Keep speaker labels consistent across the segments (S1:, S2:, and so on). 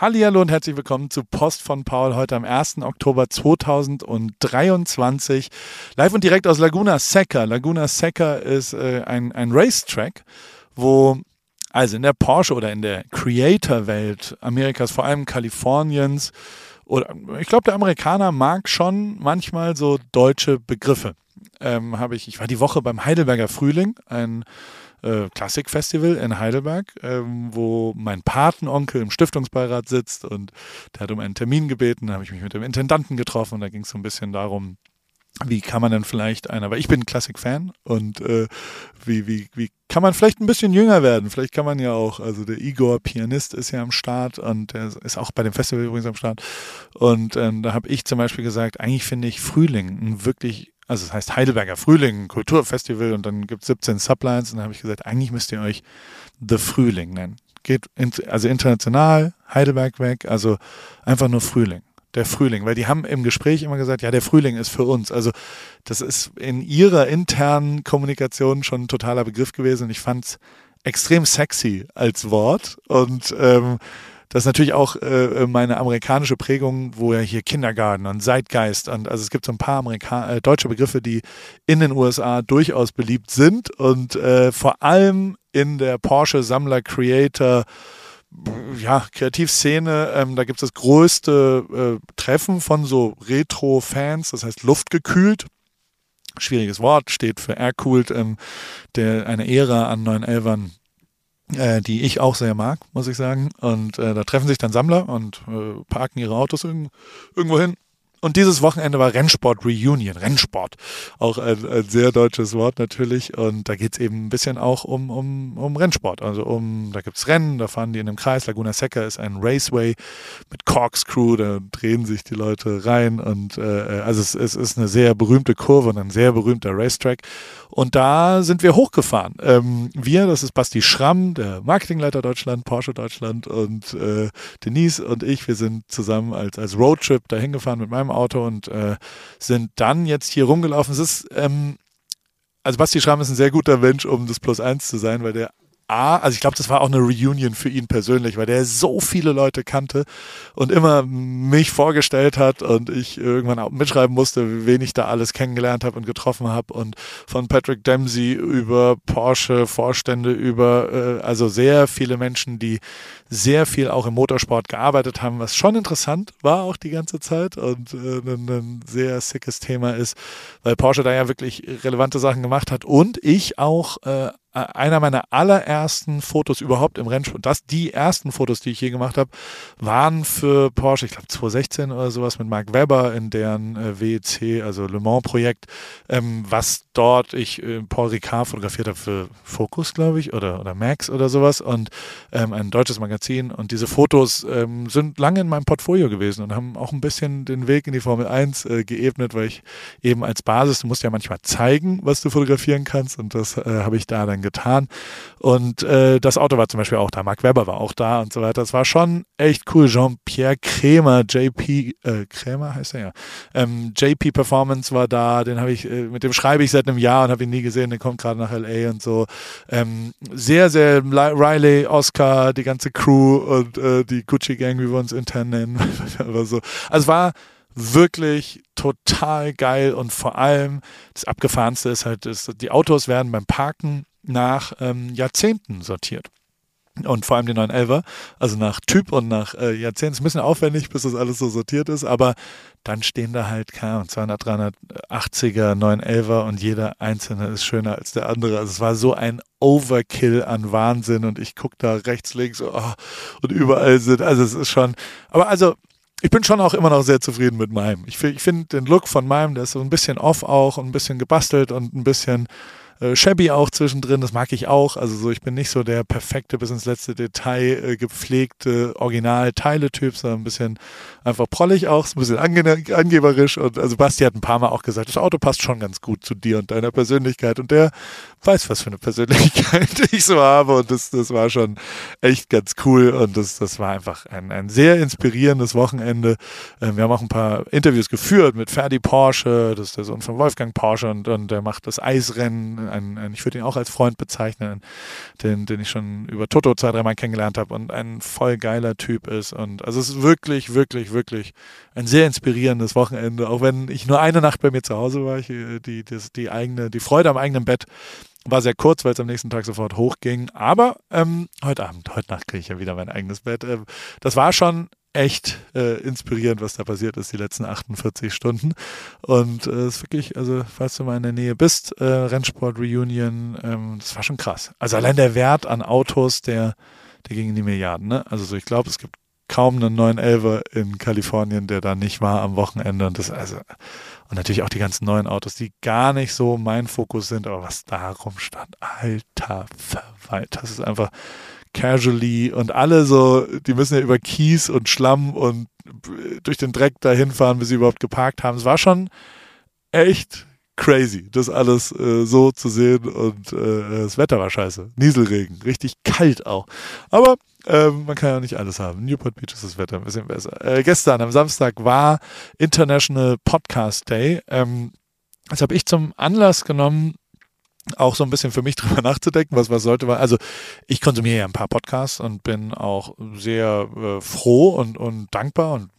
S1: Hallo und herzlich willkommen zu Post von Paul heute am 1. Oktober 2023. Live und direkt aus Laguna Seca. Laguna Seca ist äh, ein, ein Racetrack, wo also in der Porsche oder in der Creator-Welt Amerikas, vor allem Kaliforniens, oder ich glaube, der Amerikaner mag schon manchmal so deutsche Begriffe. Ähm, habe ich, ich war die Woche beim Heidelberger Frühling, ein äh, Klassikfestival in Heidelberg, ähm, wo mein Patenonkel im Stiftungsbeirat sitzt und der hat um einen Termin gebeten. Da habe ich mich mit dem Intendanten getroffen und da ging es so ein bisschen darum, wie kann man denn vielleicht einer, weil ich bin Klassik-Fan und äh, wie, wie, wie kann man vielleicht ein bisschen jünger werden? Vielleicht kann man ja auch, also der Igor, Pianist, ist ja am Start und der ist auch bei dem Festival übrigens am Start. Und ähm, da habe ich zum Beispiel gesagt, eigentlich finde ich Frühling ein wirklich also es heißt Heidelberger Frühling, Kulturfestival und dann gibt es 17 Sublines und dann habe ich gesagt, eigentlich müsst ihr euch The Frühling nennen. Geht in, also international, Heidelberg weg, also einfach nur Frühling. Der Frühling, weil die haben im Gespräch immer gesagt, ja, der Frühling ist für uns. Also das ist in ihrer internen Kommunikation schon ein totaler Begriff gewesen und ich fand es extrem sexy als Wort und ähm, das ist natürlich auch äh, meine amerikanische Prägung, wo ja hier Kindergarten und Zeitgeist und also es gibt so ein paar Amerika äh, deutsche Begriffe, die in den USA durchaus beliebt sind und äh, vor allem in der Porsche Sammler Creator ja, Kreativszene, ähm, da gibt es das größte äh, Treffen von so Retro-Fans, das heißt luftgekühlt. Schwieriges Wort, steht für Aircooled, ähm, der eine Ära an 911ern äh, die ich auch sehr mag, muss ich sagen. Und äh, da treffen sich dann Sammler und äh, parken ihre Autos irgend, irgendwo hin und dieses Wochenende war Rennsport Reunion, Rennsport. Auch ein, ein sehr deutsches Wort natürlich. Und da geht's eben ein bisschen auch um, um, um Rennsport. Also um, da gibt's Rennen, da fahren die in einem Kreis. Laguna Seca ist ein Raceway mit Corkscrew, da drehen sich die Leute rein. Und äh, also es, es ist eine sehr berühmte Kurve und ein sehr berühmter Racetrack. Und da sind wir hochgefahren. Ähm, wir, das ist Basti Schramm, der Marketingleiter Deutschland, Porsche Deutschland und äh, Denise und ich, wir sind zusammen als, als Roadtrip dahin gefahren mit meinem meinem Auto und äh, sind dann jetzt hier rumgelaufen. Es ist, ähm, also Basti Schramm ist ein sehr guter Mensch, um das Plus eins zu sein, weil der A, also ich glaube, das war auch eine Reunion für ihn persönlich, weil der so viele Leute kannte und immer mich vorgestellt hat und ich irgendwann auch mitschreiben musste, wen ich da alles kennengelernt habe und getroffen habe und von Patrick Dempsey über Porsche Vorstände über äh, also sehr viele Menschen, die sehr viel auch im Motorsport gearbeitet haben, was schon interessant war auch die ganze Zeit und äh, ein, ein sehr sickes Thema ist, weil Porsche da ja wirklich relevante Sachen gemacht hat und ich auch äh, einer meiner allerersten Fotos überhaupt im Rennsport, das die ersten Fotos, die ich je gemacht habe, waren für Porsche, ich glaube 2016 oder sowas mit Mark Webber in deren äh, WEC, also Le Mans Projekt, ähm, was dort ich äh, Paul Ricard fotografiert habe für Focus, glaube ich, oder, oder Max oder sowas und ähm, ein deutsches Magazin. Und diese Fotos ähm, sind lange in meinem Portfolio gewesen und haben auch ein bisschen den Weg in die Formel 1 äh, geebnet, weil ich eben als Basis, du musst ja manchmal zeigen, was du fotografieren kannst und das äh, habe ich da dann getan. Und äh, das Auto war zum Beispiel auch da, Mark Webber war auch da und so weiter. Das war schon echt cool. Jean-Pierre Krämer, JP, äh, Krämer heißt er ja. Ähm, JP Performance war da, den habe ich, äh, mit dem schreibe ich seit einem Jahr und habe ihn nie gesehen, der kommt gerade nach LA und so. Ähm, sehr, sehr Riley, Oscar, die ganze Crew und äh, die Gucci Gang, wie wir uns intern nennen. so. Also war wirklich total geil und vor allem das Abgefahrenste ist halt, ist, die Autos werden beim Parken nach ähm, Jahrzehnten sortiert. Und vor allem die 911er, also nach Typ und nach äh, Jahrzehnten. Ist ein bisschen aufwendig, bis das alles so sortiert ist, aber dann stehen da halt, keine Ahnung, 200, 380er, 911er und jeder einzelne ist schöner als der andere. Also es war so ein Overkill an Wahnsinn und ich gucke da rechts, links oh, und überall sind, also es ist schon, aber also ich bin schon auch immer noch sehr zufrieden mit meinem. Ich, ich finde den Look von meinem, der ist so ein bisschen off auch und ein bisschen gebastelt und ein bisschen äh, shabby auch zwischendrin, das mag ich auch. Also so, ich bin nicht so der perfekte, bis ins letzte Detail äh, gepflegte Original-Teile-Typ, sondern ein bisschen einfach prollig auch, ein bisschen ange angeberisch. Und also Basti hat ein paar Mal auch gesagt, das Auto passt schon ganz gut zu dir und deiner Persönlichkeit. Und der weiß, was für eine Persönlichkeit ich so habe. Und das, das war schon echt ganz cool. Und das, das war einfach ein, ein sehr inspirierendes Wochenende. Ähm, wir haben auch ein paar Interviews geführt mit Ferdi Porsche, das ist der Sohn von Wolfgang Porsche und, und der macht das Eisrennen ein, ein ich würde ihn auch als Freund bezeichnen, den, den ich schon über Toto zwei, dreimal kennengelernt habe und ein voll geiler Typ ist. Und also es ist wirklich, wirklich, wirklich ein sehr inspirierendes Wochenende, auch wenn ich nur eine Nacht bei mir zu Hause war. Ich, äh, die, die, die eigene, die Freude am eigenen Bett war sehr kurz, weil es am nächsten Tag sofort hochging. Aber ähm, heute Abend, heute Nacht kriege ich ja wieder mein eigenes Bett. Ähm, das war schon echt äh, inspirierend, was da passiert ist, die letzten 48 Stunden. Und es äh, ist wirklich, also falls du mal in der Nähe bist, äh, Rennsport-Reunion, ähm, das war schon krass. Also allein der Wert an Autos, der, der ging in die Milliarden. Ne? Also so, ich glaube, es gibt kaum einen 911 in Kalifornien, der da nicht war am Wochenende. Und das, also, und natürlich auch die ganzen neuen Autos, die gar nicht so mein Fokus sind, aber was da rumstand, alter Verwalt, das ist einfach casually und alle so, die müssen ja über Kies und Schlamm und durch den Dreck dahin fahren, bis sie überhaupt geparkt haben. Es war schon echt crazy, das alles äh, so zu sehen und äh, das Wetter war scheiße. Nieselregen, richtig kalt auch. Aber ähm, man kann ja nicht alles haben. Newport Beach ist das Wetter ein bisschen besser. Äh, gestern am Samstag war International Podcast Day. Ähm, das habe ich zum Anlass genommen, auch so ein bisschen für mich drüber nachzudenken, was was sollte man. Also ich konsumiere ja ein paar Podcasts und bin auch sehr äh, froh und, und dankbar und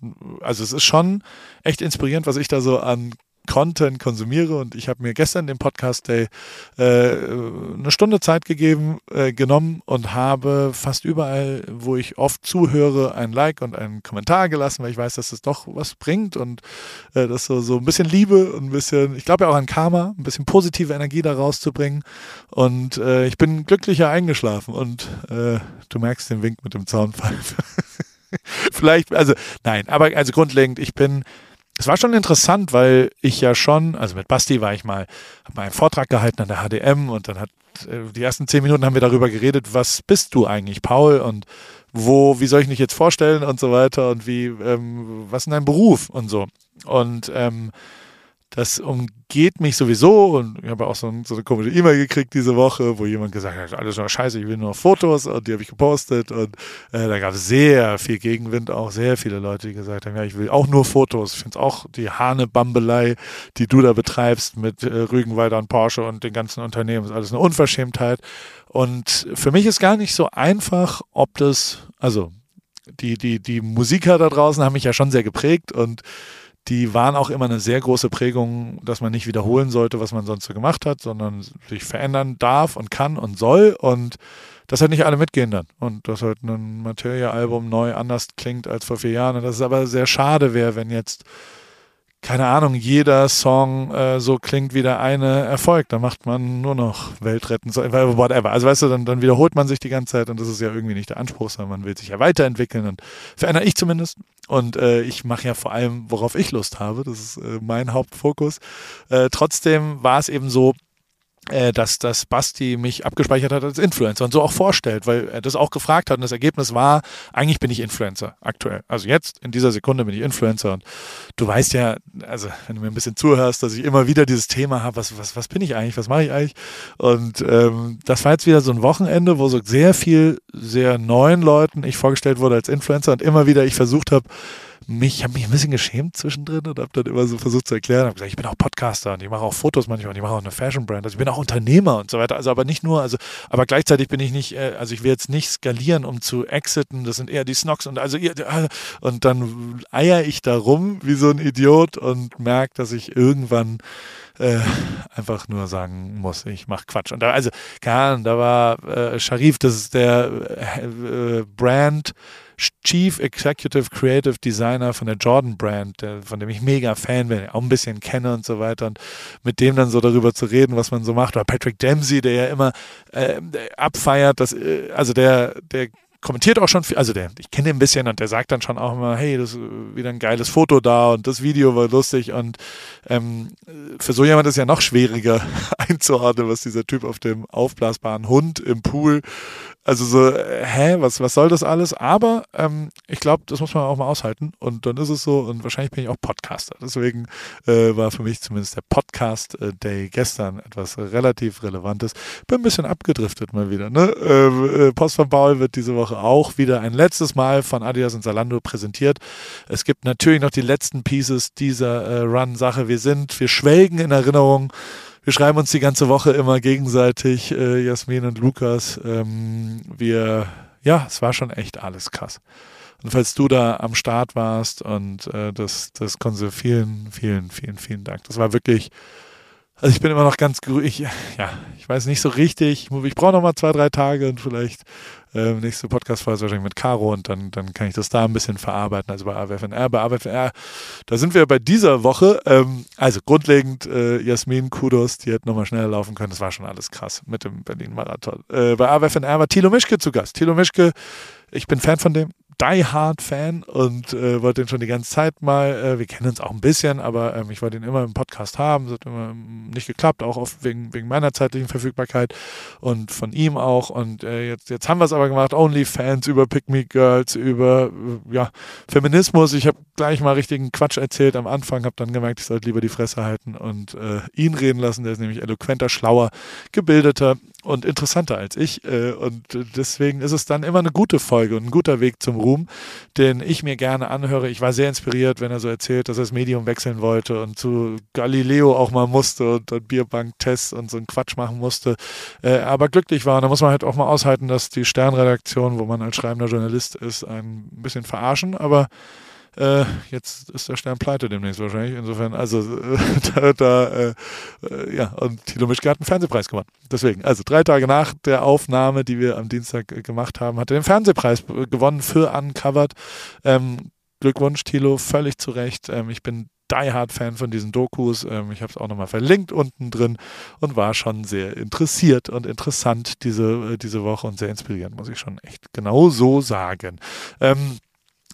S1: also es ist schon echt inspirierend, was ich da so an Content konsumiere. Und ich habe mir gestern den Podcast Day äh, eine Stunde Zeit gegeben, äh, genommen und habe fast überall, wo ich oft zuhöre, ein Like und einen Kommentar gelassen, weil ich weiß, dass es doch was bringt und äh, das so, so ein bisschen Liebe und ein bisschen, ich glaube ja auch an Karma, ein bisschen positive Energie da rauszubringen. Und äh, ich bin glücklicher eingeschlafen und äh, du merkst den Wink mit dem Zaunpfeife. Vielleicht, also nein, aber also grundlegend, ich bin es war schon interessant, weil ich ja schon, also mit Basti war ich mal, habe mal einen Vortrag gehalten an der HDM und dann hat äh, die ersten zehn Minuten haben wir darüber geredet, was bist du eigentlich, Paul? Und wo, wie soll ich mich jetzt vorstellen und so weiter und wie, ähm, was ist dein Beruf und so. Und ähm, das umgeht mich sowieso und ich habe auch so, ein, so eine komische E-Mail gekriegt diese Woche, wo jemand gesagt hat, alles nur scheiße, ich will nur Fotos und die habe ich gepostet und äh, da gab es sehr viel Gegenwind, auch sehr viele Leute, die gesagt haben, ja, ich will auch nur Fotos. Ich finde es auch die Hanebambelei, die du da betreibst mit äh, Rügenwalder und Porsche und den ganzen Unternehmen, ist alles eine Unverschämtheit. Und für mich ist gar nicht so einfach, ob das, also die, die, die Musiker da draußen haben mich ja schon sehr geprägt und die waren auch immer eine sehr große Prägung, dass man nicht wiederholen sollte, was man sonst so gemacht hat, sondern sich verändern darf und kann und soll. Und das halt nicht alle mitgehen dann. Und dass halt ein Materia-Album neu anders klingt als vor vier Jahren. Und das ist aber sehr schade wäre, wenn jetzt keine Ahnung, jeder Song äh, so klingt wie der eine Erfolg. Da macht man nur noch Weltretten, whatever. Also weißt du, dann, dann wiederholt man sich die ganze Zeit und das ist ja irgendwie nicht der Anspruch, sondern man will sich ja weiterentwickeln und verändere ich zumindest. Und äh, ich mache ja vor allem, worauf ich Lust habe. Das ist äh, mein Hauptfokus. Äh, trotzdem war es eben so, äh, dass, dass Basti mich abgespeichert hat als Influencer und so auch vorstellt, weil er das auch gefragt hat und das Ergebnis war, eigentlich bin ich Influencer aktuell. Also jetzt, in dieser Sekunde bin ich Influencer und du weißt ja, also wenn du mir ein bisschen zuhörst, dass ich immer wieder dieses Thema habe, was, was, was bin ich eigentlich, was mache ich eigentlich? Und ähm, das war jetzt wieder so ein Wochenende, wo so sehr viel, sehr neuen Leuten ich vorgestellt wurde als Influencer und immer wieder ich versucht habe, mich, habe mich ein bisschen geschämt zwischendrin und habe dann immer so versucht zu erklären, habe gesagt, ich bin auch Podcaster und ich mache auch Fotos manchmal und ich mache auch eine Fashion Brand, also ich bin auch Unternehmer und so weiter, also aber nicht nur, also aber gleichzeitig bin ich nicht, äh, also ich will jetzt nicht skalieren, um zu exiten, das sind eher die Snocks und also äh, und dann eier ich da rum wie so ein Idiot und merke, dass ich irgendwann äh, einfach nur sagen muss, ich mache Quatsch. Und da, also, keine Ahnung, da war äh, Sharif, das ist der äh, Brand Chief Executive Creative Designer von der Jordan Brand, der, von dem ich mega Fan bin, auch ein bisschen kenne und so weiter. Und mit dem dann so darüber zu reden, was man so macht. Oder Patrick Dempsey, der ja immer äh, abfeiert, dass, äh, also der, der kommentiert auch schon viel, also der, ich kenne ihn ein bisschen und der sagt dann schon auch immer, hey, das ist wieder ein geiles Foto da und das Video war lustig und ähm, für so jemand ist ja noch schwieriger einzuordnen, was dieser Typ auf dem aufblasbaren Hund im Pool also so, äh, hä, was, was soll das alles? Aber ähm, ich glaube, das muss man auch mal aushalten. Und dann ist es so, und wahrscheinlich bin ich auch Podcaster. Deswegen äh, war für mich zumindest der Podcast-Day äh, gestern etwas relativ Relevantes. Bin ein bisschen abgedriftet mal wieder. Ne? Ähm, äh, Post von Paul wird diese Woche auch wieder ein letztes Mal von Adidas und Zalando präsentiert. Es gibt natürlich noch die letzten Pieces dieser äh, Run-Sache. Wir sind, wir schwelgen in Erinnerung wir schreiben uns die ganze Woche immer gegenseitig, äh, Jasmin und Lukas. Ähm, wir, ja, es war schon echt alles krass. Und falls du da am Start warst und äh, das, das Konsul, vielen, vielen, vielen, vielen Dank. Das war wirklich, also ich bin immer noch ganz, ich, ja, ich weiß nicht so richtig. Ich brauche noch mal zwei, drei Tage und vielleicht äh, nächste Podcast-Folge wahrscheinlich mit Caro und dann, dann kann ich das da ein bisschen verarbeiten. Also bei AWFNR. Bei AWFNR, da sind wir bei dieser Woche. Ähm, also grundlegend, äh, Jasmin, Kudos, die hätte nochmal schneller laufen können. Das war schon alles krass mit dem Berlin-Marathon. Äh, bei AWFNR war Thilo Mischke zu Gast. Thilo Mischke, ich bin Fan von dem. Die Hard Fan und äh, wollte ihn schon die ganze Zeit mal, äh, wir kennen uns auch ein bisschen, aber ähm, ich wollte ihn immer im Podcast haben, das hat immer nicht geklappt, auch oft wegen, wegen meiner zeitlichen Verfügbarkeit und von ihm auch. Und äh, jetzt, jetzt haben wir es aber gemacht, OnlyFans über Pick Me Girls, über äh, ja, Feminismus, ich habe gleich mal richtigen Quatsch erzählt am Anfang, habe dann gemerkt, ich sollte lieber die Fresse halten und äh, ihn reden lassen, der ist nämlich eloquenter, schlauer, gebildeter und interessanter als ich. Äh, und deswegen ist es dann immer eine gute Folge und ein guter Weg zum Ruhm, den ich mir gerne anhöre. Ich war sehr inspiriert, wenn er so erzählt, dass er das Medium wechseln wollte und zu Galileo auch mal musste und, und Bierbank-Tests und so einen Quatsch machen musste. Äh, aber glücklich war. Und da muss man halt auch mal aushalten, dass die Sternredaktion, wo man als schreibender Journalist ist, ein bisschen verarschen. Aber äh, jetzt ist der Stern pleite demnächst wahrscheinlich. Insofern, also äh, da, da äh, äh, ja, und Thilo Mischke hat einen Fernsehpreis gewonnen. Deswegen, also drei Tage nach der Aufnahme, die wir am Dienstag äh, gemacht haben, hat er den Fernsehpreis gewonnen für Uncovered. Ähm, Glückwunsch, Thilo, völlig zu Recht. Ähm, ich bin die Hard Fan von diesen Dokus. Ähm, ich habe es auch nochmal verlinkt unten drin und war schon sehr interessiert und interessant diese, äh, diese Woche und sehr inspirierend, muss ich schon echt genau so sagen. Ähm,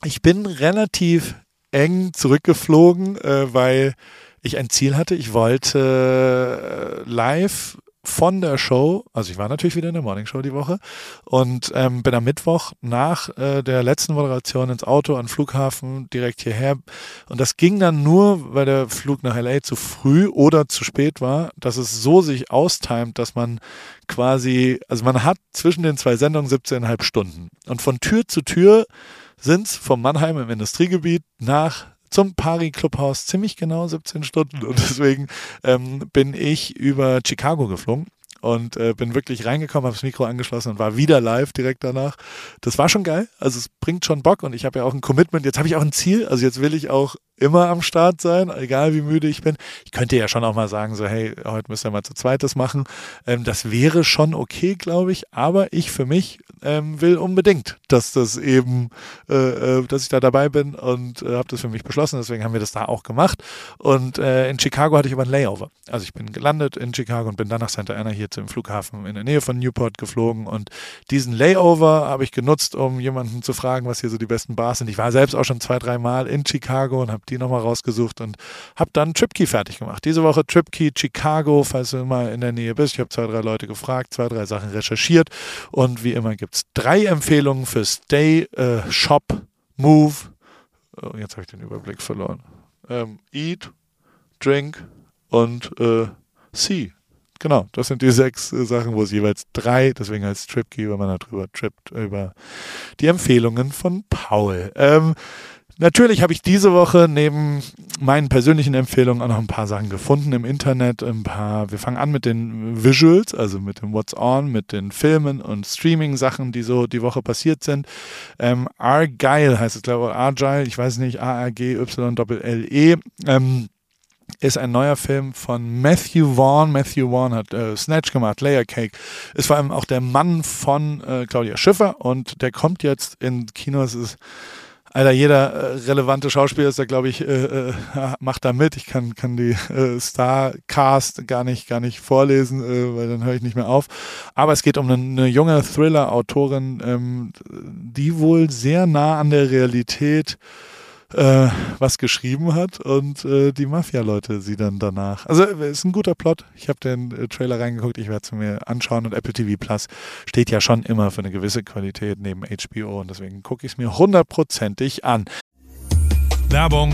S1: ich bin relativ eng zurückgeflogen, äh, weil ich ein Ziel hatte. Ich wollte äh, live von der Show, also ich war natürlich wieder in der Morning Show die Woche und ähm, bin am Mittwoch nach äh, der letzten Moderation ins Auto an Flughafen direkt hierher und das ging dann nur, weil der Flug nach LA zu früh oder zu spät war, dass es so sich austimt, dass man quasi, also man hat zwischen den zwei Sendungen 17,5 Stunden und von Tür zu Tür sind es vom Mannheim im Industriegebiet nach zum Pari Clubhaus ziemlich genau 17 Stunden. Und deswegen ähm, bin ich über Chicago geflogen und äh, bin wirklich reingekommen, habe das Mikro angeschlossen und war wieder live direkt danach. Das war schon geil. Also es bringt schon Bock und ich habe ja auch ein Commitment. Jetzt habe ich auch ein Ziel. Also jetzt will ich auch immer am Start sein, egal wie müde ich bin. Ich könnte ja schon auch mal sagen, so hey, heute müssen wir mal zu zweites machen. Ähm, das wäre schon okay, glaube ich. Aber ich für mich ähm, will unbedingt, dass das eben, äh, äh, dass ich da dabei bin und äh, habe das für mich beschlossen. Deswegen haben wir das da auch gemacht. Und äh, in Chicago hatte ich aber ein Layover. Also ich bin gelandet in Chicago und bin dann nach Santa Ana hier zum Flughafen in der Nähe von Newport geflogen. Und diesen Layover habe ich genutzt, um jemanden zu fragen, was hier so die besten Bars sind. Ich war selbst auch schon zwei, drei Mal in Chicago und habe die nochmal rausgesucht und habe dann TripKey fertig gemacht. Diese Woche TripKey Chicago, falls du mal in der Nähe bist. Ich habe zwei, drei Leute gefragt, zwei, drei Sachen recherchiert und wie immer gibt es drei Empfehlungen für Stay, äh, Shop, Move. Oh, jetzt habe ich den Überblick verloren. Ähm, eat, Drink und äh, See. Genau, das sind die sechs äh, Sachen, wo es jeweils drei, deswegen heißt TripKey, wenn man darüber trippt, über die Empfehlungen von Paul. Ähm, Natürlich habe ich diese Woche neben meinen persönlichen Empfehlungen auch noch ein paar Sachen gefunden im Internet. Ein paar, wir fangen an mit den Visuals, also mit dem What's On, mit den Filmen und Streaming-Sachen, die so die Woche passiert sind. Ähm, Argyle heißt es, glaube ich, Argyle, ich weiß nicht, A-R-G-Y-L-L-E. Ähm, ist ein neuer Film von Matthew Vaughn. Matthew Vaughn hat äh, Snatch gemacht, Layer Cake. Ist vor allem auch der Mann von äh, Claudia Schiffer und der kommt jetzt in Kinos. Ist Alter, jeder äh, relevante Schauspieler ist da, glaube ich, äh, äh, macht da mit. Ich kann, kann die äh, Star-Cast gar nicht, gar nicht vorlesen, weil dann höre ich nicht mehr auf. Aber es geht um eine, eine junge Thriller-Autorin, ähm, die wohl sehr nah an der Realität äh, was geschrieben hat und äh, die Mafia-Leute sie dann danach. Also äh, ist ein guter Plot. Ich habe den äh, Trailer reingeguckt, ich werde es mir anschauen und Apple TV Plus steht ja schon immer für eine gewisse Qualität neben HBO und deswegen gucke ich es mir hundertprozentig an. Werbung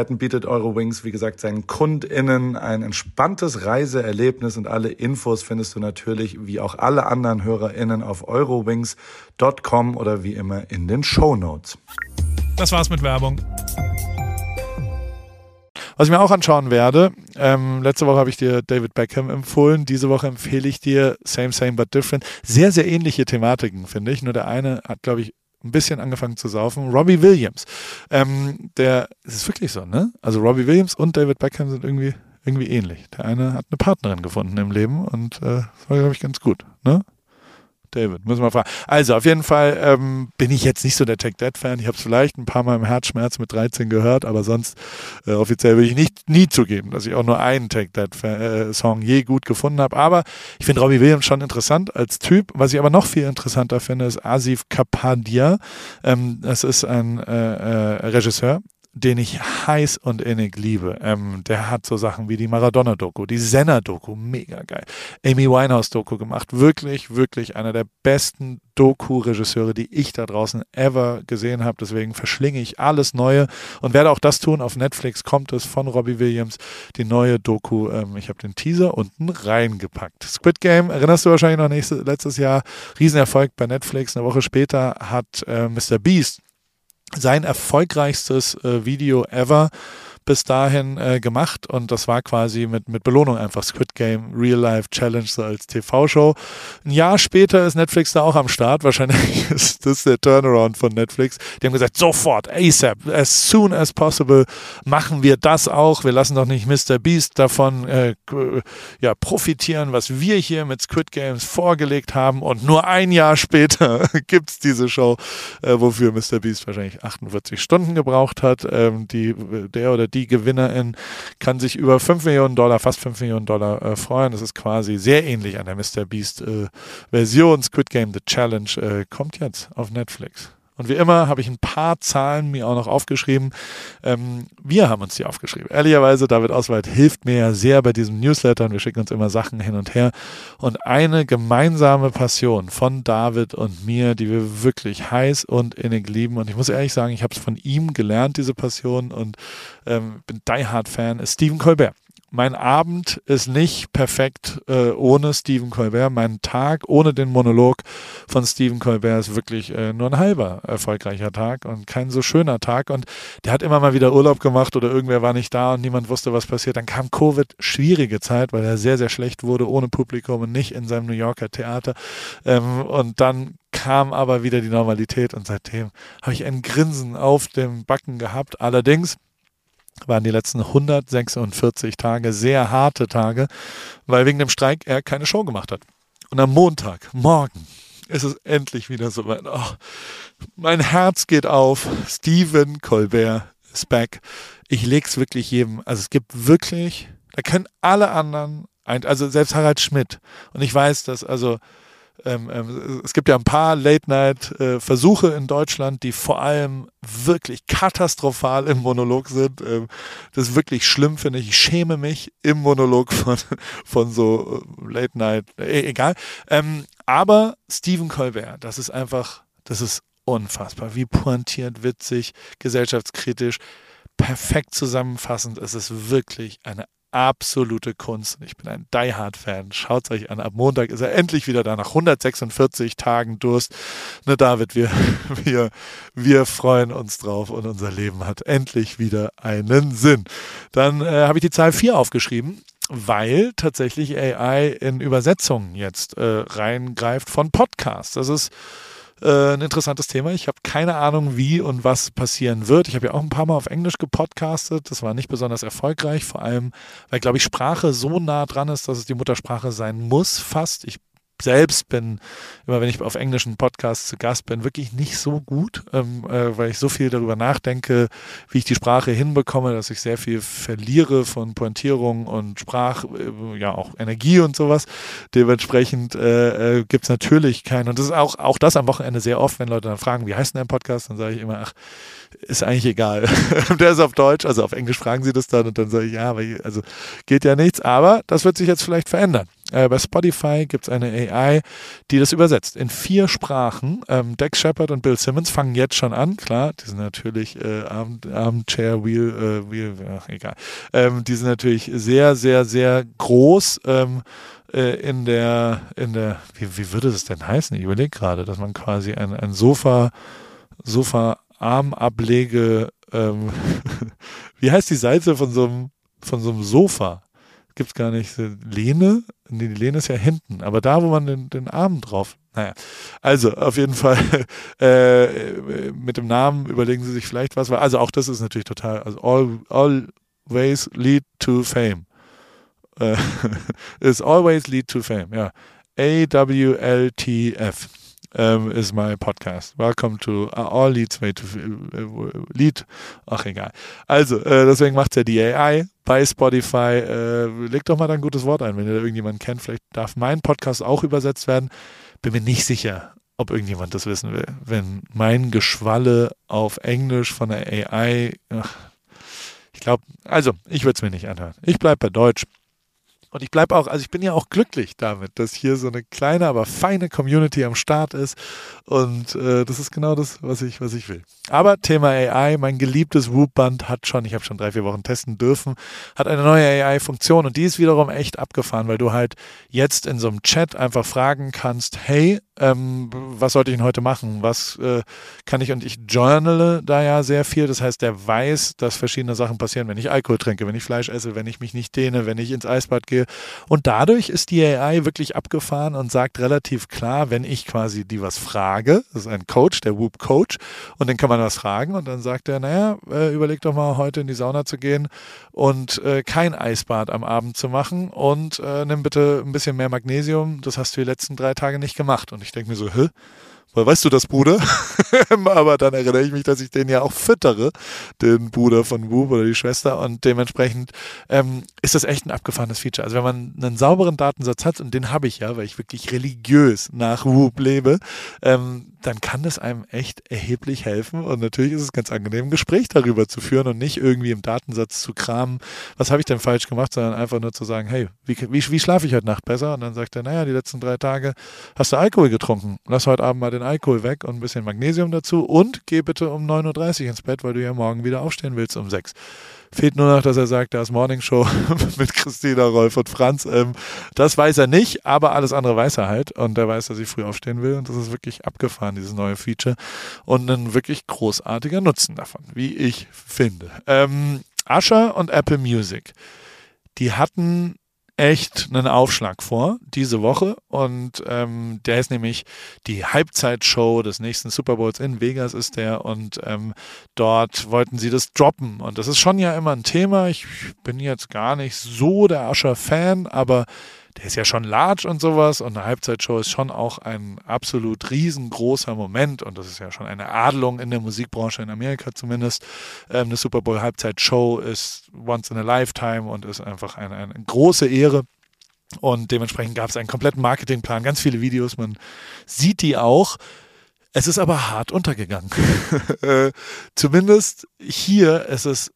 S1: Möglichkeiten bietet Eurowings, wie gesagt, seinen KundInnen ein entspanntes Reiseerlebnis und alle Infos findest du natürlich wie auch alle anderen HörerInnen auf eurowings.com oder wie immer in den Show Notes.
S2: Das war's mit Werbung.
S1: Was ich mir auch anschauen werde, ähm, letzte Woche habe ich dir David Beckham empfohlen, diese Woche empfehle ich dir Same, Same, but Different. Sehr, sehr ähnliche Thematiken, finde ich. Nur der eine hat, glaube ich, ein bisschen angefangen zu saufen. Robbie Williams. Ähm, der, es ist wirklich so, ne? Also Robbie Williams und David Beckham sind irgendwie, irgendwie ähnlich. Der eine hat eine Partnerin gefunden im Leben und äh, das war, glaube ich, ganz gut, ne? David, müssen wir fragen. Also, auf jeden Fall ähm, bin ich jetzt nicht so der Tech Dead Fan. Ich habe es vielleicht ein paar Mal im Herzschmerz mit 13 gehört, aber sonst äh, offiziell will ich nicht nie zugeben, dass ich auch nur einen Tech Dead äh, Song je gut gefunden habe. Aber ich finde Robbie Williams schon interessant als Typ. Was ich aber noch viel interessanter finde, ist Asif Kapadia. Ähm, das ist ein äh, äh, Regisseur, den ich heiß und innig liebe. Ähm, der hat so Sachen wie die Maradona-Doku, die Senna-Doku, mega geil. Amy Winehouse-Doku gemacht. Wirklich, wirklich einer der besten Doku-Regisseure, die ich da draußen ever gesehen habe. Deswegen verschlinge ich alles Neue und werde auch das tun. Auf Netflix kommt es von Robbie Williams, die neue Doku. Ähm, ich habe den Teaser unten reingepackt. Squid Game, erinnerst du wahrscheinlich noch nächstes, letztes Jahr, Riesenerfolg bei Netflix. Eine Woche später hat äh, Mr. Beast sein erfolgreichstes äh, Video ever bis dahin äh, gemacht und das war quasi mit, mit Belohnung einfach Squid Game Real Life Challenge so als TV-Show. Ein Jahr später ist Netflix da auch am Start. Wahrscheinlich ist das der Turnaround von Netflix. Die haben gesagt, sofort, ASAP, as soon as possible machen wir das auch. Wir lassen doch nicht Mr. Beast davon äh, ja, profitieren, was wir hier mit Squid Games vorgelegt haben und nur ein Jahr später gibt's diese Show, äh, wofür Mr. Beast wahrscheinlich 48 Stunden gebraucht hat. Ähm, die, der oder die Gewinnerin kann sich über 5 Millionen Dollar, fast 5 Millionen Dollar äh, freuen. Das ist quasi sehr ähnlich an der Mr. Beast äh, Version. Squid Game The Challenge äh, kommt jetzt auf Netflix. Und wie immer habe ich ein paar Zahlen mir auch noch aufgeschrieben. Ähm, wir haben uns die aufgeschrieben. Ehrlicherweise, David Oswald hilft mir ja sehr bei diesem Newsletter und wir schicken uns immer Sachen hin und her. Und eine gemeinsame Passion von David und mir, die wir wirklich heiß und innig lieben. Und ich muss ehrlich sagen, ich habe es von ihm gelernt, diese Passion, und ähm, bin Die Hard Fan, ist Stephen Colbert mein Abend ist nicht perfekt äh, ohne Stephen Colbert. Mein Tag ohne den Monolog von Stephen Colbert ist wirklich äh, nur ein halber erfolgreicher Tag und kein so schöner Tag. Und der hat immer mal wieder Urlaub gemacht oder irgendwer war nicht da und niemand wusste, was passiert. Dann kam Covid, schwierige Zeit, weil er sehr, sehr schlecht wurde ohne Publikum und nicht in seinem New Yorker Theater. Ähm, und dann kam aber wieder die Normalität und seitdem habe ich ein Grinsen auf dem Backen gehabt. Allerdings waren die letzten 146 Tage sehr harte Tage, weil wegen dem Streik er keine Show gemacht hat. Und am Montag, morgen, ist es endlich wieder so weit. Oh, mein Herz geht auf. Stephen Colbert ist back. Ich leg's wirklich jedem. Also es gibt wirklich, da können alle anderen, also selbst Harald Schmidt. Und ich weiß, dass also ähm, ähm, es gibt ja ein paar Late-Night-Versuche in Deutschland, die vor allem wirklich katastrophal im Monolog sind. Ähm, das ist wirklich schlimm, finde ich. Ich schäme mich im Monolog von, von so äh, Late-Night, äh, egal. Ähm, aber Stephen Colbert, das ist einfach, das ist unfassbar. Wie pointiert, witzig, gesellschaftskritisch perfekt zusammenfassend. Es ist wirklich eine absolute Kunst. Ich bin ein Die Hard Fan. Schaut euch an. Ab Montag ist er endlich wieder da nach 146 Tagen Durst. Ne, David, wir, wir, wir freuen uns drauf und unser Leben hat endlich wieder einen Sinn. Dann äh, habe ich die Zahl 4 aufgeschrieben weil tatsächlich AI in Übersetzungen jetzt äh, reingreift von Podcasts. Das ist äh, ein interessantes Thema. Ich habe keine Ahnung, wie und was passieren wird. Ich habe ja auch ein paar Mal auf Englisch gepodcastet. Das war nicht besonders erfolgreich, vor allem, weil, glaube ich, Sprache so nah dran ist, dass es die Muttersprache sein muss, fast. Ich selbst bin, immer wenn ich auf englischen Podcasts zu Gast bin, wirklich nicht so gut, ähm, äh, weil ich so viel darüber nachdenke, wie ich die Sprache hinbekomme, dass ich sehr viel verliere von Pointierung und Sprach, äh, ja auch Energie und sowas. Dementsprechend äh, äh, gibt es natürlich keinen. Und das ist auch, auch das am Wochenende sehr oft, wenn Leute dann fragen, wie heißt denn dein Podcast, dann sage ich immer, ach, ist eigentlich egal. Der ist auf Deutsch, also auf Englisch fragen sie das dann und dann sage ich, ja, aber also geht ja nichts, aber das wird sich jetzt vielleicht verändern. Äh, bei Spotify gibt es eine AI, die das übersetzt in vier Sprachen. Ähm, Dex Shepard und Bill Simmons fangen jetzt schon an, klar, die sind natürlich äh, Armchair Wheel, äh, Wheel ach, egal. Ähm, die sind natürlich sehr, sehr, sehr groß. Ähm, äh, in der, in der, wie, wie würde das denn heißen? Ich überlege gerade, dass man quasi ein, ein Sofa, Sofa Armablege, ähm, wie heißt die Seite von so einem, von so einem Sofa? Gibt es gar nicht. Lehne? Nee, die Lehne ist ja hinten, aber da, wo man den, den Arm drauf. Naja, also auf jeden Fall äh, mit dem Namen überlegen Sie sich vielleicht was. Also auch das ist natürlich total, also all, always lead to fame. Äh, is always lead to fame, ja. A-W-L-T-F ähm, ist mein Podcast. Welcome to All Leads Way to äh, Lead. Ach, egal. Also, äh, deswegen macht ja die AI bei Spotify. Äh, legt doch mal da ein gutes Wort ein, wenn ihr da irgendjemanden kennt. Vielleicht darf mein Podcast auch übersetzt werden. Bin mir nicht sicher, ob irgendjemand das wissen will. Wenn mein Geschwalle auf Englisch von der AI, ach, ich glaube, also ich würde es mir nicht anhören. Ich bleibe bei Deutsch. Und ich bleibe auch, also ich bin ja auch glücklich damit, dass hier so eine kleine, aber feine Community am Start ist. Und äh, das ist genau das, was ich, was ich will. Aber Thema AI, mein geliebtes Whoop-Band hat schon, ich habe schon drei, vier Wochen testen dürfen, hat eine neue AI-Funktion und die ist wiederum echt abgefahren, weil du halt jetzt in so einem Chat einfach fragen kannst, hey, ähm, was sollte ich denn heute machen? Was äh, kann ich? Und ich journale da ja sehr viel. Das heißt, der weiß, dass verschiedene Sachen passieren, wenn ich Alkohol trinke, wenn ich Fleisch esse, wenn ich mich nicht dehne, wenn ich ins Eisbad gehe. Und dadurch ist die AI wirklich abgefahren und sagt relativ klar, wenn ich quasi die was frage, das ist ein Coach, der Whoop Coach, und dann kann man was fragen und dann sagt er, naja, äh, überleg doch mal heute in die Sauna zu gehen und äh, kein Eisbad am Abend zu machen und äh, nimm bitte ein bisschen mehr Magnesium. Das hast du die letzten drei Tage nicht gemacht. Und ich denke mir so, hä? Weil weißt du das, Bruder? Aber dann erinnere ich mich, dass ich den ja auch füttere, den Bruder von Whoop oder die Schwester. Und dementsprechend ähm, ist das echt ein abgefahrenes Feature. Also wenn man einen sauberen Datensatz hat, und den habe ich ja, weil ich wirklich religiös nach Whoop lebe, ähm, dann kann das einem echt erheblich helfen. Und natürlich ist es ganz angenehm, ein Gespräch darüber zu führen und nicht irgendwie im Datensatz zu kramen, was habe ich denn falsch gemacht, sondern einfach nur zu sagen, hey, wie, wie, wie schlafe ich heute Nacht besser? Und dann sagt er, naja, die letzten drei Tage hast du Alkohol getrunken. Lass heute Abend mal den Alkohol weg und ein bisschen Magnesium dazu und geh bitte um 9.30 Uhr ins Bett, weil du ja morgen wieder aufstehen willst um 6 Fehlt nur noch, dass er sagt, da ist Morning Show mit Christina, Rolf und Franz. Ähm, das weiß er nicht, aber alles andere weiß er halt. Und er weiß, dass ich früh aufstehen will. Und das ist wirklich abgefahren, dieses neue Feature. Und ein wirklich großartiger Nutzen davon, wie ich finde. Ähm, Asher und Apple Music. Die hatten echt einen Aufschlag vor diese Woche. Und ähm, der ist nämlich die Halbzeitshow des nächsten Super Bowls in Vegas ist der. Und ähm, dort wollten sie das droppen. Und das ist schon ja immer ein Thema. Ich bin jetzt gar nicht so der Ascher-Fan, aber der ist ja schon large und sowas und eine Halbzeitshow ist schon auch ein absolut riesengroßer Moment und das ist ja schon eine Adelung in der Musikbranche in Amerika zumindest. Ähm, eine Super Bowl Halbzeitshow ist once in a lifetime und ist einfach eine, eine große Ehre. Und dementsprechend gab es einen kompletten Marketingplan, ganz viele Videos, man sieht die auch. Es ist aber hart untergegangen. Äh, zumindest hier ist es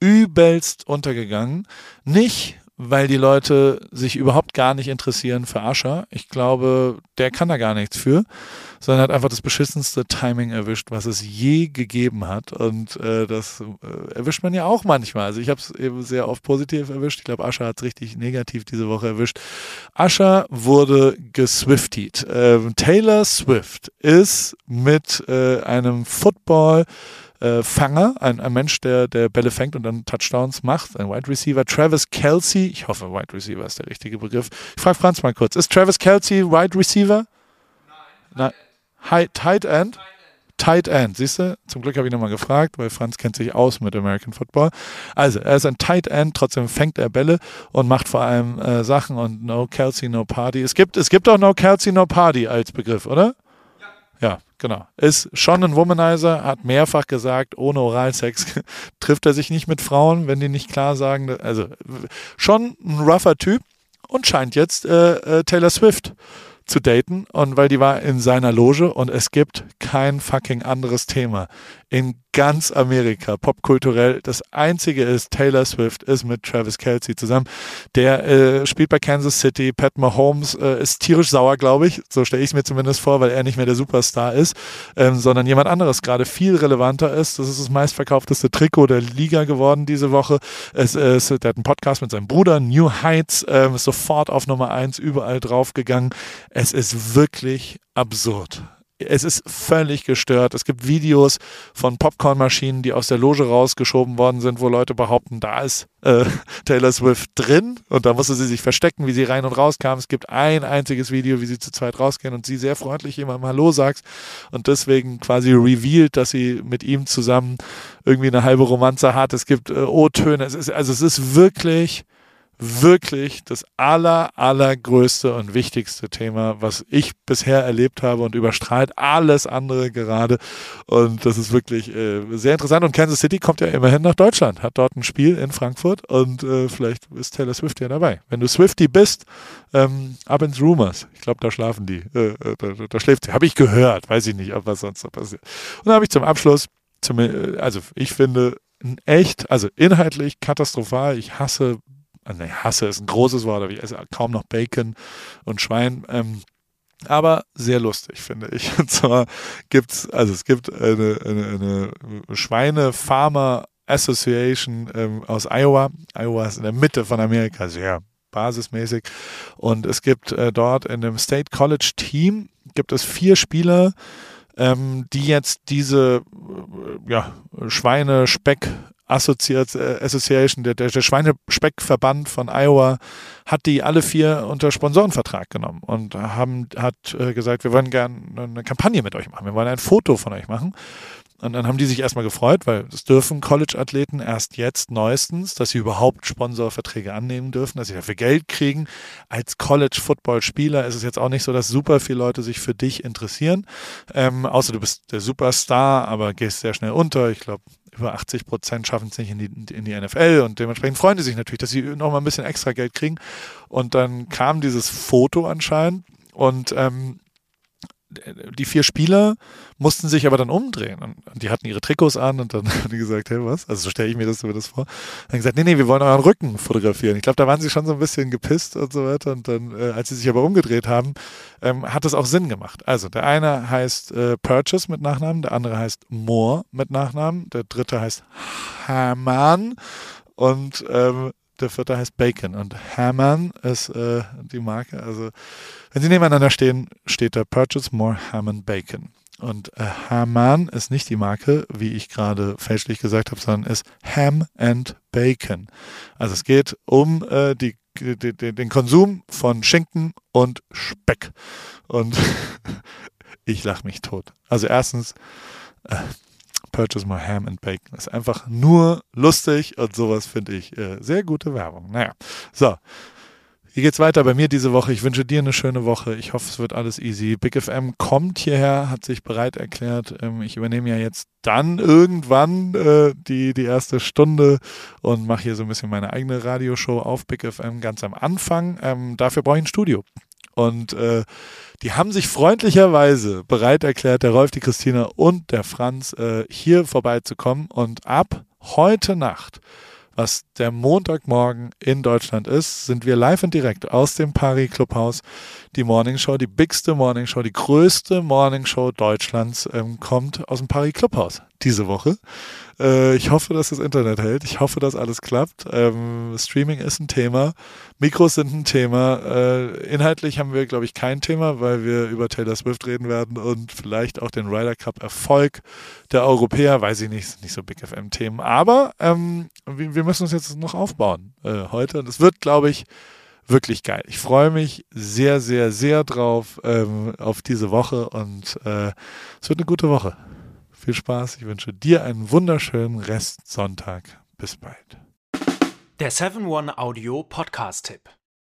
S1: übelst untergegangen. Nicht, weil die Leute sich überhaupt gar nicht interessieren für Ascher. Ich glaube, der kann da gar nichts für, sondern hat einfach das beschissenste Timing erwischt, was es je gegeben hat. Und äh, das äh, erwischt man ja auch manchmal. Also ich habe es eben sehr oft positiv erwischt. Ich glaube, Ascher hat es richtig negativ diese Woche erwischt. Ascher wurde geswiftied. Ähm, Taylor Swift ist mit äh, einem Football äh, Fanger, ein, ein Mensch, der, der Bälle fängt und dann Touchdowns macht, ein Wide Receiver. Travis Kelsey, ich hoffe, Wide Receiver ist der richtige Begriff. Ich frage Franz mal kurz, ist Travis Kelsey Wide Receiver? Nein. Nein. Tight End? Tight End, siehst du? Zum Glück habe ich nochmal gefragt, weil Franz kennt sich aus mit American Football. Also, er ist ein Tight End, trotzdem fängt er Bälle und macht vor allem äh, Sachen und No Kelsey, No Party. Es gibt, es gibt auch No Kelsey, No Party als Begriff, oder? Ja, genau. Ist schon ein Womanizer, hat mehrfach gesagt, ohne Oralsex trifft er sich nicht mit Frauen, wenn die nicht klar sagen. Also schon ein rougher Typ und scheint jetzt äh, äh, Taylor Swift zu daten und weil die war in seiner Loge und es gibt kein fucking anderes Thema in ganz Amerika, popkulturell. Das einzige ist, Taylor Swift ist mit Travis Kelsey zusammen. Der äh, spielt bei Kansas City. Pat Mahomes äh, ist tierisch sauer, glaube ich. So stelle ich es mir zumindest vor, weil er nicht mehr der Superstar ist, ähm, sondern jemand anderes gerade viel relevanter ist. Das ist das meistverkaufteste Trikot der Liga geworden diese Woche. Es, es, der hat einen Podcast mit seinem Bruder, New Heights, ähm, ist sofort auf Nummer eins überall draufgegangen. Es ist wirklich absurd es ist völlig gestört. Es gibt Videos von Popcornmaschinen, die aus der Loge rausgeschoben worden sind, wo Leute behaupten, da ist äh, Taylor Swift drin und da musste sie sich verstecken, wie sie rein und raus kam. Es gibt ein einziges Video, wie sie zu zweit rausgehen und sie sehr freundlich jemandem Hallo sagt und deswegen quasi revealed, dass sie mit ihm zusammen irgendwie eine halbe Romanze hat. Es gibt äh, O-Töne. Es ist, also es ist wirklich wirklich das aller, allergrößte und wichtigste Thema, was ich bisher erlebt habe und überstrahlt alles andere gerade. Und das ist wirklich äh, sehr interessant. Und Kansas City kommt ja immerhin nach Deutschland, hat dort ein Spiel in Frankfurt und äh, vielleicht ist Taylor Swift ja dabei. Wenn du Swifty bist, ähm, ab ins Rumors. Ich glaube, da schlafen die. Äh, äh, da, da, schläft sie. Habe ich gehört. Weiß ich nicht, ob was sonst noch passiert. Und dann habe ich zum Abschluss, zum, äh, also ich finde, echt, also inhaltlich katastrophal. Ich hasse also ich hasse ist ein großes Wort, aber ich esse kaum noch Bacon und Schwein. Ähm, aber sehr lustig, finde ich. Und zwar gibt es, also es gibt eine, eine, eine Schweine-Farmer Association ähm, aus Iowa. Iowa ist in der Mitte von Amerika, sehr basismäßig. Und es gibt äh, dort in dem State College Team gibt es vier Spieler, ähm, die jetzt diese äh, ja, Schweine-Speck Assoziat, äh, Association, der, der, der Schweinespeckverband von Iowa, hat die alle vier unter Sponsorenvertrag genommen und haben, hat äh, gesagt, wir wollen gerne eine Kampagne mit euch machen, wir wollen ein Foto von euch machen. Und dann haben die sich erstmal gefreut, weil es dürfen College-Athleten erst jetzt neuestens, dass sie überhaupt Sponsorverträge annehmen dürfen, dass sie dafür Geld kriegen. Als College-Football-Spieler ist es jetzt auch nicht so, dass super viele Leute sich für dich interessieren. Ähm, außer du bist der Superstar, aber gehst sehr schnell unter. Ich glaube, über 80 Prozent schaffen es nicht in die, in die NFL und dementsprechend freuen die sich natürlich, dass sie nochmal ein bisschen extra Geld kriegen. Und dann kam dieses Foto anscheinend und ähm, die vier Spieler mussten sich aber dann umdrehen. Und die hatten ihre Trikots an und dann haben die gesagt, hey, was? Also so stelle ich mir das, mir das vor. Dann haben gesagt, nee, nee, wir wollen euren Rücken fotografieren. Ich glaube, da waren sie schon so ein bisschen gepisst und so weiter. Und dann, äh, als sie sich aber umgedreht haben, ähm, hat es auch Sinn gemacht. Also der eine heißt äh, Purchase mit Nachnamen, der andere heißt Moore mit Nachnamen, der dritte heißt Haman und ähm, der vierte heißt Bacon und Hammond ist äh, die Marke. Also wenn sie nebeneinander stehen, steht da Purchase More Hammond Bacon. Und äh, Haman ist nicht die Marke, wie ich gerade fälschlich gesagt habe, sondern ist Ham and Bacon. Also es geht um äh, die, die, den Konsum von Schinken und Speck. Und ich lache mich tot. Also erstens, äh, Purchase My Ham and Bacon. Ist einfach nur lustig und sowas finde ich äh, sehr gute Werbung. Naja, so. Wie geht's weiter bei mir diese Woche? Ich wünsche dir eine schöne Woche. Ich hoffe, es wird alles easy. Big FM kommt hierher, hat sich bereit erklärt. Ähm, ich übernehme ja jetzt dann irgendwann äh, die, die erste Stunde und mache hier so ein bisschen meine eigene Radioshow auf Big FM ganz am Anfang. Ähm, dafür brauche ich ein Studio. Und äh, die haben sich freundlicherweise bereit erklärt, der Rolf, die Christina und der Franz, äh, hier vorbeizukommen. Und ab heute Nacht was der Montagmorgen in Deutschland ist, sind wir live und direkt aus dem Paris Clubhaus. Die Morning Show, die bigste Morning Show, die größte Morning Show Deutschlands ähm, kommt aus dem Paris Clubhaus diese Woche. Äh, ich hoffe, dass das Internet hält. Ich hoffe, dass alles klappt. Ähm, Streaming ist ein Thema. Mikros sind ein Thema. Äh, inhaltlich haben wir, glaube ich, kein Thema, weil wir über Taylor Swift reden werden und vielleicht auch den Ryder Cup Erfolg der Europäer. Weiß ich nicht, nicht so Big FM-Themen. Aber ähm, wir, wir, müssen uns jetzt noch aufbauen äh, heute. Und es wird, glaube ich, wirklich geil. Ich freue mich sehr, sehr, sehr drauf ähm, auf diese Woche und äh, es wird eine gute Woche. Viel Spaß. Ich wünsche dir einen wunderschönen Restsonntag. Bis bald.
S3: Der 7-One Audio Podcast-Tipp.